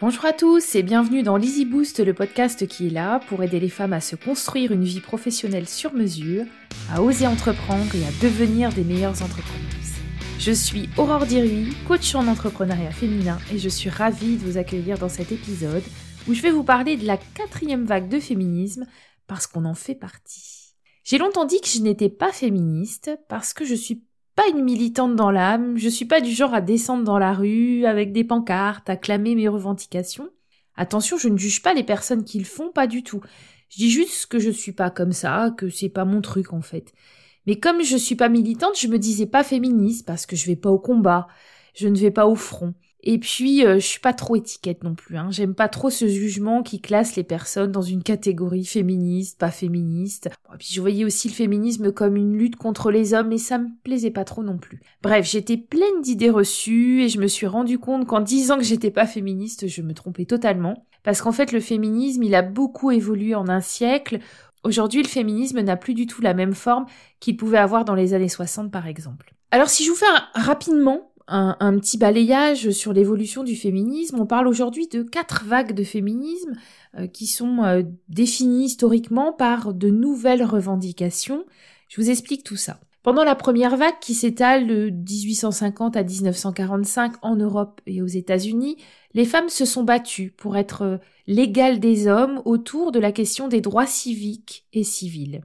Bonjour à tous et bienvenue dans l'Easy Boost, le podcast qui est là pour aider les femmes à se construire une vie professionnelle sur mesure, à oser entreprendre et à devenir des meilleures entrepreneuses. Je suis Aurore Diruy, coach en entrepreneuriat féminin et je suis ravie de vous accueillir dans cet épisode où je vais vous parler de la quatrième vague de féminisme parce qu'on en fait partie. J'ai longtemps dit que je n'étais pas féministe parce que je suis pas une militante dans l'âme, je suis pas du genre à descendre dans la rue avec des pancartes, à clamer mes revendications. Attention, je ne juge pas les personnes qui le font, pas du tout. Je dis juste que je suis pas comme ça, que c'est pas mon truc en fait. Mais comme je suis pas militante, je me disais pas féministe parce que je vais pas au combat, je ne vais pas au front. Et puis, euh, je suis pas trop étiquette non plus. Hein. J'aime pas trop ce jugement qui classe les personnes dans une catégorie féministe, pas féministe. et puis, je voyais aussi le féminisme comme une lutte contre les hommes, et ça me plaisait pas trop non plus. Bref, j'étais pleine d'idées reçues, et je me suis rendu compte qu'en disant que j'étais pas féministe, je me trompais totalement. Parce qu'en fait, le féminisme, il a beaucoup évolué en un siècle. Aujourd'hui, le féminisme n'a plus du tout la même forme qu'il pouvait avoir dans les années 60, par exemple. Alors, si je vous fais rapidement un, petit balayage sur l'évolution du féminisme. On parle aujourd'hui de quatre vagues de féminisme euh, qui sont euh, définies historiquement par de nouvelles revendications. Je vous explique tout ça. Pendant la première vague qui s'étale de 1850 à 1945 en Europe et aux États-Unis, les femmes se sont battues pour être euh, l'égale des hommes autour de la question des droits civiques et civils.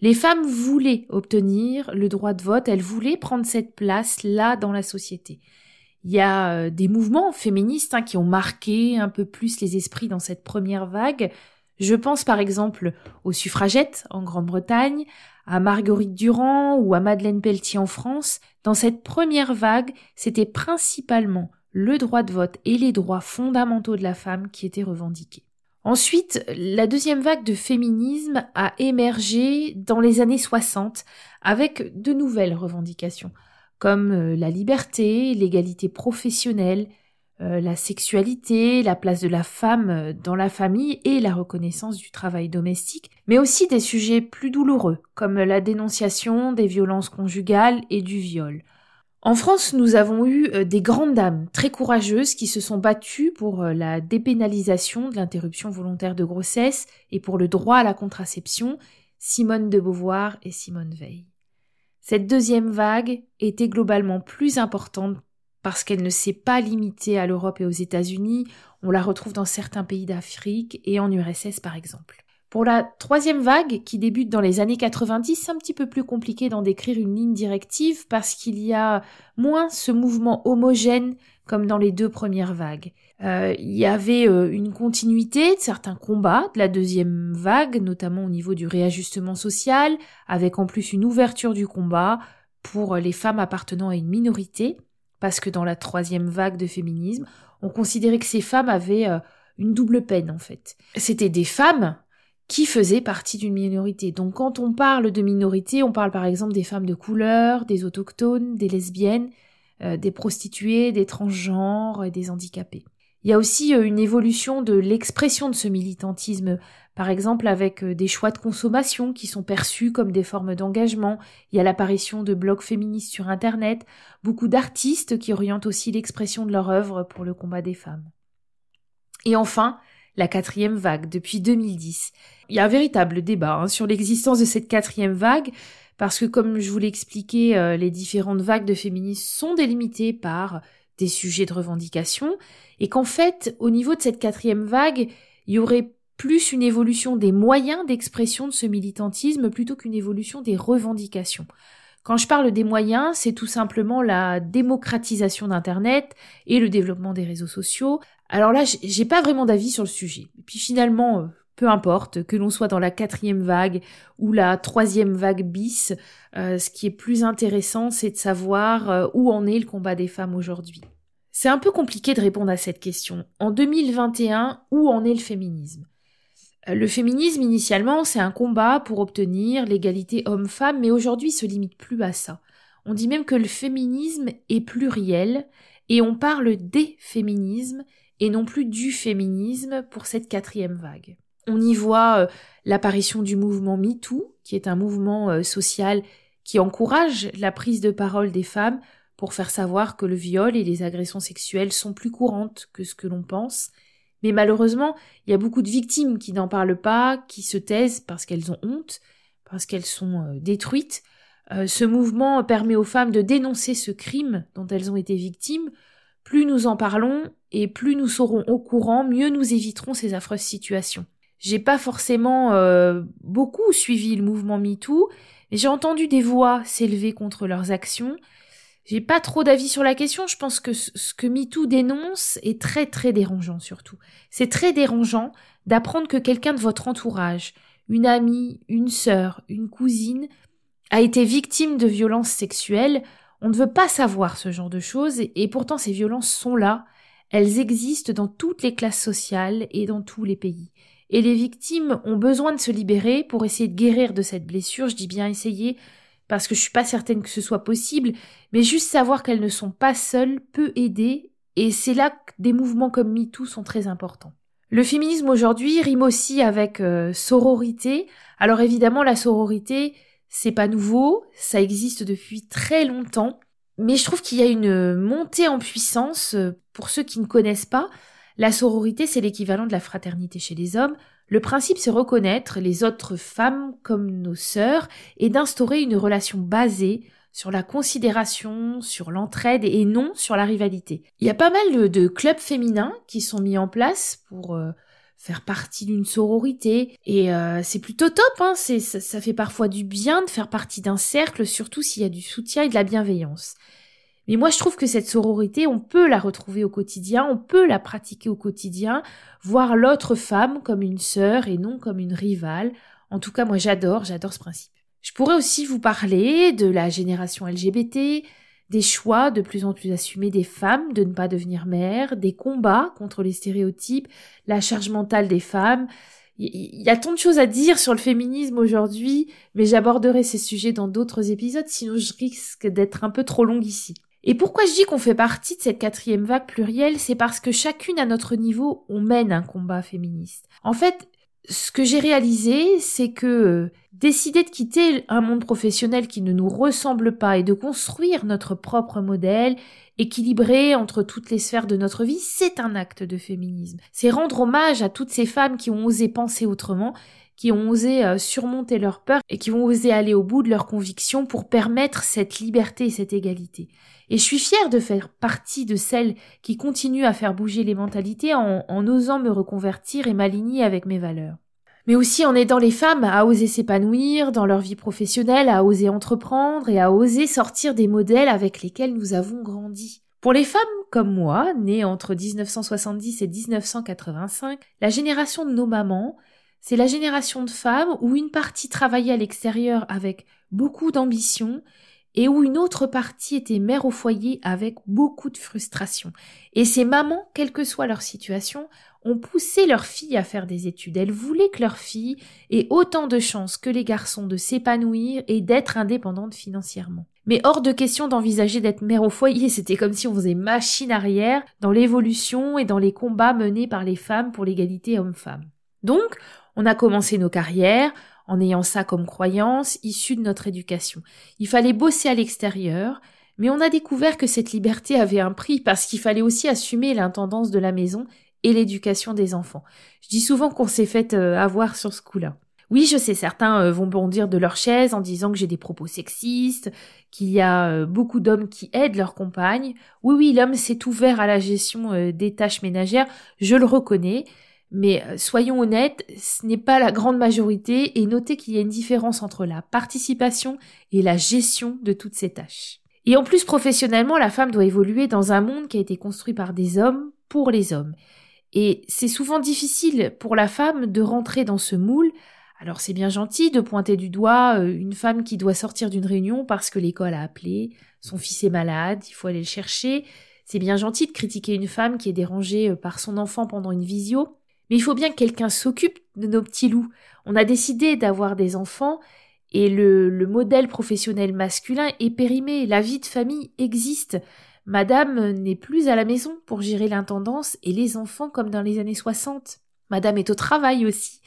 Les femmes voulaient obtenir le droit de vote, elles voulaient prendre cette place-là dans la société. Il y a euh, des mouvements féministes hein, qui ont marqué un peu plus les esprits dans cette première vague. Je pense par exemple aux suffragettes en Grande-Bretagne, à Marguerite Durand ou à Madeleine Pelletier en France. Dans cette première vague, c'était principalement le droit de vote et les droits fondamentaux de la femme qui étaient revendiqués. Ensuite, la deuxième vague de féminisme a émergé dans les années 60 avec de nouvelles revendications, comme euh, la liberté, l'égalité professionnelle, euh, la sexualité, la place de la femme euh, dans la famille et la reconnaissance du travail domestique, mais aussi des sujets plus douloureux, comme la dénonciation des violences conjugales et du viol. En France, nous avons eu euh, des grandes dames très courageuses qui se sont battues pour euh, la dépénalisation de l'interruption volontaire de grossesse et pour le droit à la contraception, Simone de Beauvoir et Simone Veil. Cette deuxième vague était globalement plus importante parce qu'elle ne s'est pas limitée à l'Europe et aux États-Unis, on la retrouve dans certains pays d'Afrique et en URSS par exemple. Pour la troisième vague, qui débute dans les années 90, c'est un petit peu plus compliqué d'en décrire une ligne directive parce qu'il y a moins ce mouvement homogène comme dans les deux premières vagues. Euh, il y avait euh, une continuité de certains combats de la deuxième vague, notamment au niveau du réajustement social, avec en plus une ouverture du combat pour les femmes appartenant à une minorité, parce que dans la troisième vague de féminisme, on considérait que ces femmes avaient euh, une double peine en fait. C'était des femmes qui faisaient partie d'une minorité. Donc quand on parle de minorité, on parle par exemple des femmes de couleur, des autochtones, des lesbiennes, euh, des prostituées, des transgenres et des handicapés. Il y a aussi euh, une évolution de l'expression de ce militantisme, par exemple avec euh, des choix de consommation qui sont perçus comme des formes d'engagement. Il y a l'apparition de blogs féministes sur Internet, beaucoup d'artistes qui orientent aussi l'expression de leur œuvre pour le combat des femmes. Et enfin, la quatrième vague depuis 2010. Il y a un véritable débat hein, sur l'existence de cette quatrième vague, parce que comme je vous l'ai expliqué, euh, les différentes vagues de féminisme sont délimitées par des sujets de revendication, et qu'en fait, au niveau de cette quatrième vague, il y aurait plus une évolution des moyens d'expression de ce militantisme plutôt qu'une évolution des revendications. Quand je parle des moyens, c'est tout simplement la démocratisation d'Internet et le développement des réseaux sociaux. Alors là, j'ai pas vraiment d'avis sur le sujet. Et puis finalement, euh, peu importe que l'on soit dans la quatrième vague ou la troisième vague bis, euh, ce qui est plus intéressant, c'est de savoir euh, où en est le combat des femmes aujourd'hui. C'est un peu compliqué de répondre à cette question. En 2021, où en est le féminisme? Le féminisme, initialement, c'est un combat pour obtenir l'égalité homme-femme, mais aujourd'hui, se limite plus à ça. On dit même que le féminisme est pluriel, et on parle des féminismes, et non plus du féminisme pour cette quatrième vague. On y voit euh, l'apparition du mouvement MeToo, qui est un mouvement euh, social qui encourage la prise de parole des femmes pour faire savoir que le viol et les agressions sexuelles sont plus courantes que ce que l'on pense. Mais malheureusement, il y a beaucoup de victimes qui n'en parlent pas, qui se taisent parce qu'elles ont honte, parce qu'elles sont euh, détruites. Ce mouvement permet aux femmes de dénoncer ce crime dont elles ont été victimes. Plus nous en parlons et plus nous serons au courant, mieux nous éviterons ces affreuses situations. J'ai pas forcément euh, beaucoup suivi le mouvement MeToo, mais j'ai entendu des voix s'élever contre leurs actions. J'ai pas trop d'avis sur la question. Je pense que ce que MeToo dénonce est très très dérangeant surtout. C'est très dérangeant d'apprendre que quelqu'un de votre entourage, une amie, une sœur, une cousine, a été victime de violences sexuelles. On ne veut pas savoir ce genre de choses et pourtant ces violences sont là. Elles existent dans toutes les classes sociales et dans tous les pays. Et les victimes ont besoin de se libérer pour essayer de guérir de cette blessure. Je dis bien essayer parce que je suis pas certaine que ce soit possible, mais juste savoir qu'elles ne sont pas seules peut aider et c'est là que des mouvements comme MeToo sont très importants. Le féminisme aujourd'hui rime aussi avec euh, sororité. Alors évidemment, la sororité, c'est pas nouveau, ça existe depuis très longtemps, mais je trouve qu'il y a une montée en puissance euh, pour ceux qui ne connaissent pas. La sororité, c'est l'équivalent de la fraternité chez les hommes. Le principe, c'est reconnaître les autres femmes comme nos sœurs et d'instaurer une relation basée sur la considération, sur l'entraide et non sur la rivalité. Il y a pas mal de, clubs féminins qui sont mis en place pour euh, faire partie d'une sororité et euh, c'est plutôt top. Hein ça, ça fait parfois du bien de faire partie d'un cercle, surtout s'il y a du soutien et de la bienveillance. Mais moi, je trouve que cette sororité, on peut la retrouver au quotidien, on peut la pratiquer au quotidien, voir l'autre femme comme une sœur et non comme une rivale. En tout cas, moi, j'adore, j'adore ce principe. Je pourrais aussi vous parler de la génération LGBT, des choix de plus en plus assumés des femmes de ne pas devenir mères, des combats contre les stéréotypes, la charge mentale des femmes. Il y a tant de choses à dire sur le féminisme aujourd'hui, mais j'aborderai ces sujets dans d'autres épisodes, sinon je risque d'être un peu trop longue ici. Et pourquoi je dis qu'on fait partie de cette quatrième vague plurielle? C'est parce que chacune à notre niveau, on mène un combat féministe. En fait, ce que j'ai réalisé, c'est que décider de quitter un monde professionnel qui ne nous ressemble pas et de construire notre propre modèle équilibré entre toutes les sphères de notre vie, c'est un acte de féminisme. C'est rendre hommage à toutes ces femmes qui ont osé penser autrement qui ont osé euh, surmonter leur peur et qui vont oser aller au bout de leurs convictions pour permettre cette liberté et cette égalité. Et je suis fière de faire partie de celles qui continuent à faire bouger les mentalités en, en osant me reconvertir et m'aligner avec mes valeurs. Mais aussi en aidant les femmes à oser s'épanouir dans leur vie professionnelle, à oser entreprendre et à oser sortir des modèles avec lesquels nous avons grandi. Pour les femmes comme moi, nées entre 1970 et 1985, la génération de nos mamans, c'est la génération de femmes où une partie travaillait à l'extérieur avec beaucoup d'ambition et où une autre partie était mère au foyer avec beaucoup de frustration. Et ces mamans, quelle que soit leur situation, ont poussé leurs filles à faire des études. Elles voulaient que leurs filles aient autant de chances que les garçons de s'épanouir et d'être indépendantes financièrement. Mais hors de question d'envisager d'être mère au foyer, c'était comme si on faisait machine arrière dans l'évolution et dans les combats menés par les femmes pour l'égalité homme-femme. Donc, on a commencé nos carrières en ayant ça comme croyance issue de notre éducation. Il fallait bosser à l'extérieur, mais on a découvert que cette liberté avait un prix parce qu'il fallait aussi assumer l'intendance de la maison et l'éducation des enfants. Je dis souvent qu'on s'est fait euh, avoir sur ce coup-là. Oui, je sais, certains euh, vont bondir de leur chaise en disant que j'ai des propos sexistes, qu'il y a euh, beaucoup d'hommes qui aident leurs compagnes. Oui, oui, l'homme s'est ouvert à la gestion des tâches ménagères, je le reconnais, mais euh, soyons honnêtes, ce n'est pas la grande majorité et notez qu'il y a une différence entre la participation et la gestion de toutes ces tâches. Et en plus, professionnellement, la femme doit évoluer dans un monde qui a été construit par des hommes pour les hommes. Et c'est souvent difficile pour la femme de rentrer dans ce moule. Alors c'est bien gentil de pointer du doigt euh, une femme qui doit sortir d'une réunion parce que l'école a appelé, son fils est malade, il faut aller le chercher. C'est bien gentil de critiquer une femme qui est dérangée euh, par son enfant pendant une visio. Mais il faut bien que quelqu'un s'occupe de nos petits loups. On a décidé d'avoir des enfants et le, le, modèle professionnel masculin est périmé. La vie de famille existe. Madame n'est plus à la maison pour gérer l'intendance et les enfants comme dans les années 60. Madame est au travail aussi.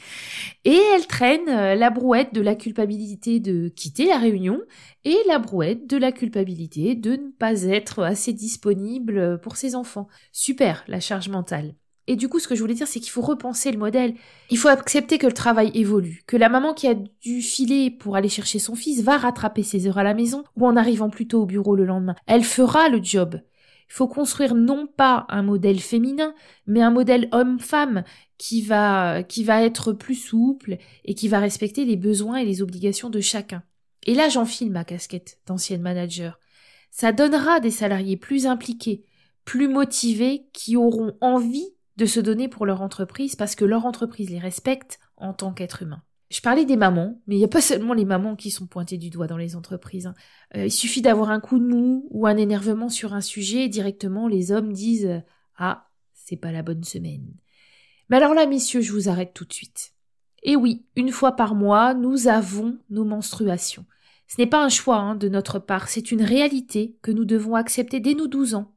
Et elle traîne euh, la brouette de la culpabilité de quitter la réunion et la brouette de la culpabilité de ne pas être assez disponible pour ses enfants. Super, la charge mentale. Et du coup, ce que je voulais dire, c'est qu'il faut repenser le modèle. Il faut accepter que le travail évolue, que la maman qui a dû filer pour aller chercher son fils va rattraper ses heures à la maison ou en arrivant plus tôt au bureau le lendemain. Elle fera le job. Il faut construire non pas un modèle féminin, mais un modèle homme-femme qui va, qui va être plus souple et qui va respecter les besoins et les obligations de chacun. Et là, j'enfile ma casquette d'ancienne manager. Ça donnera des salariés plus impliqués, plus motivés, qui auront envie de se donner pour leur entreprise parce que leur entreprise les respecte en tant qu'être humain. Je parlais des mamans, mais il n'y a pas seulement les mamans qui sont pointées du doigt dans les entreprises. Hein. Euh, il suffit d'avoir un coup de mou ou un énervement sur un sujet et directement les hommes disent Ah, c'est pas la bonne semaine. Mais alors là, messieurs, je vous arrête tout de suite. Et oui, une fois par mois, nous avons nos menstruations. Ce n'est pas un choix hein, de notre part, c'est une réalité que nous devons accepter dès nos 12 ans.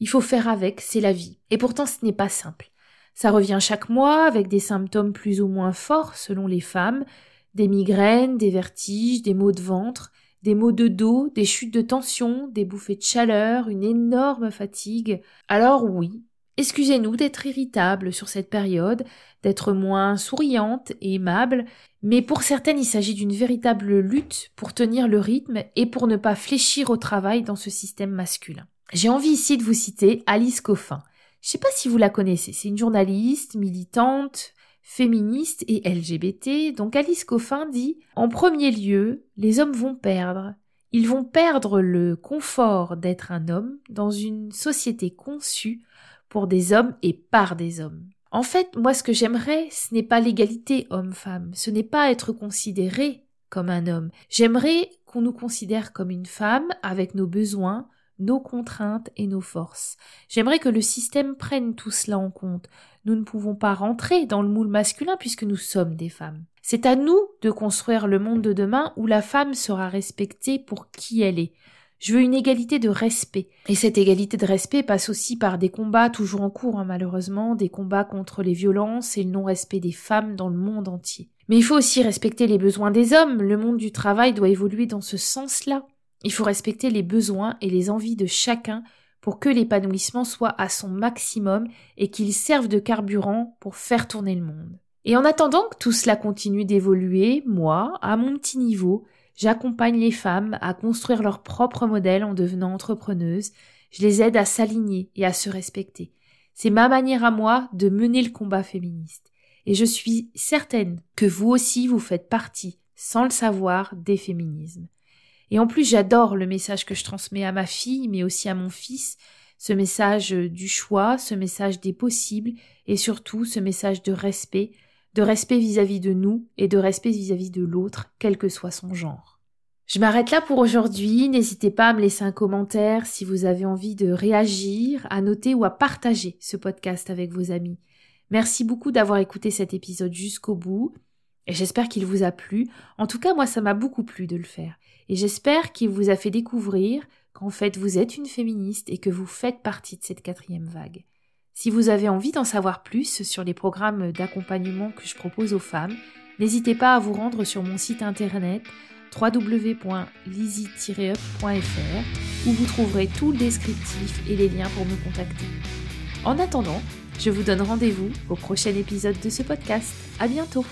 Il faut faire avec, c'est la vie. Et pourtant ce n'est pas simple. Ça revient chaque mois avec des symptômes plus ou moins forts selon les femmes, des migraines, des vertiges, des maux de ventre, des maux de dos, des chutes de tension, des bouffées de chaleur, une énorme fatigue. Alors oui, excusez-nous d'être irritable sur cette période, d'être moins souriante et aimable, mais pour certaines il s'agit d'une véritable lutte pour tenir le rythme et pour ne pas fléchir au travail dans ce système masculin. J'ai envie ici de vous citer Alice Coffin. Je sais pas si vous la connaissez, c'est une journaliste, militante, féministe et LGBT. Donc Alice Coffin dit En premier lieu, les hommes vont perdre. Ils vont perdre le confort d'être un homme dans une société conçue pour des hommes et par des hommes. En fait, moi ce que j'aimerais, ce n'est pas l'égalité homme-femme, ce n'est pas être considéré comme un homme. J'aimerais qu'on nous considère comme une femme avec nos besoins, nos contraintes et nos forces. J'aimerais que le système prenne tout cela en compte. Nous ne pouvons pas rentrer dans le moule masculin puisque nous sommes des femmes. C'est à nous de construire le monde de demain où la femme sera respectée pour qui elle est. Je veux une égalité de respect. Et cette égalité de respect passe aussi par des combats toujours en cours, hein, malheureusement, des combats contre les violences et le non-respect des femmes dans le monde entier. Mais il faut aussi respecter les besoins des hommes. Le monde du travail doit évoluer dans ce sens-là. Il faut respecter les besoins et les envies de chacun pour que l'épanouissement soit à son maximum et qu'il serve de carburant pour faire tourner le monde. Et en attendant que tout cela continue d'évoluer, moi, à mon petit niveau, j'accompagne les femmes à construire leur propre modèle en devenant entrepreneuses, je les aide à s'aligner et à se respecter. C'est ma manière à moi de mener le combat féministe. Et je suis certaine que vous aussi vous faites partie, sans le savoir, des féminismes. Et en plus, j'adore le message que je transmets à ma fille, mais aussi à mon fils, ce message du choix, ce message des possibles, et surtout ce message de respect, de respect vis-à-vis de nous et de respect vis-à-vis de l'autre, quel que soit son genre. Je m'arrête là pour aujourd'hui. N'hésitez pas à me laisser un commentaire si vous avez envie de réagir, à noter ou à partager ce podcast avec vos amis. Merci beaucoup d'avoir écouté cet épisode jusqu'au bout et j'espère qu'il vous a plu. En tout cas, moi, ça m'a beaucoup plu de le faire et j'espère qu'il vous a fait découvrir qu'en fait vous êtes une féministe et que vous faites partie de cette quatrième vague. Si vous avez envie d'en savoir plus sur les programmes d'accompagnement que je propose aux femmes, n'hésitez pas à vous rendre sur mon site internet www.lizzy-up.fr où vous trouverez tout le descriptif et les liens pour me contacter. En attendant, je vous donne rendez-vous au prochain épisode de ce podcast. À bientôt!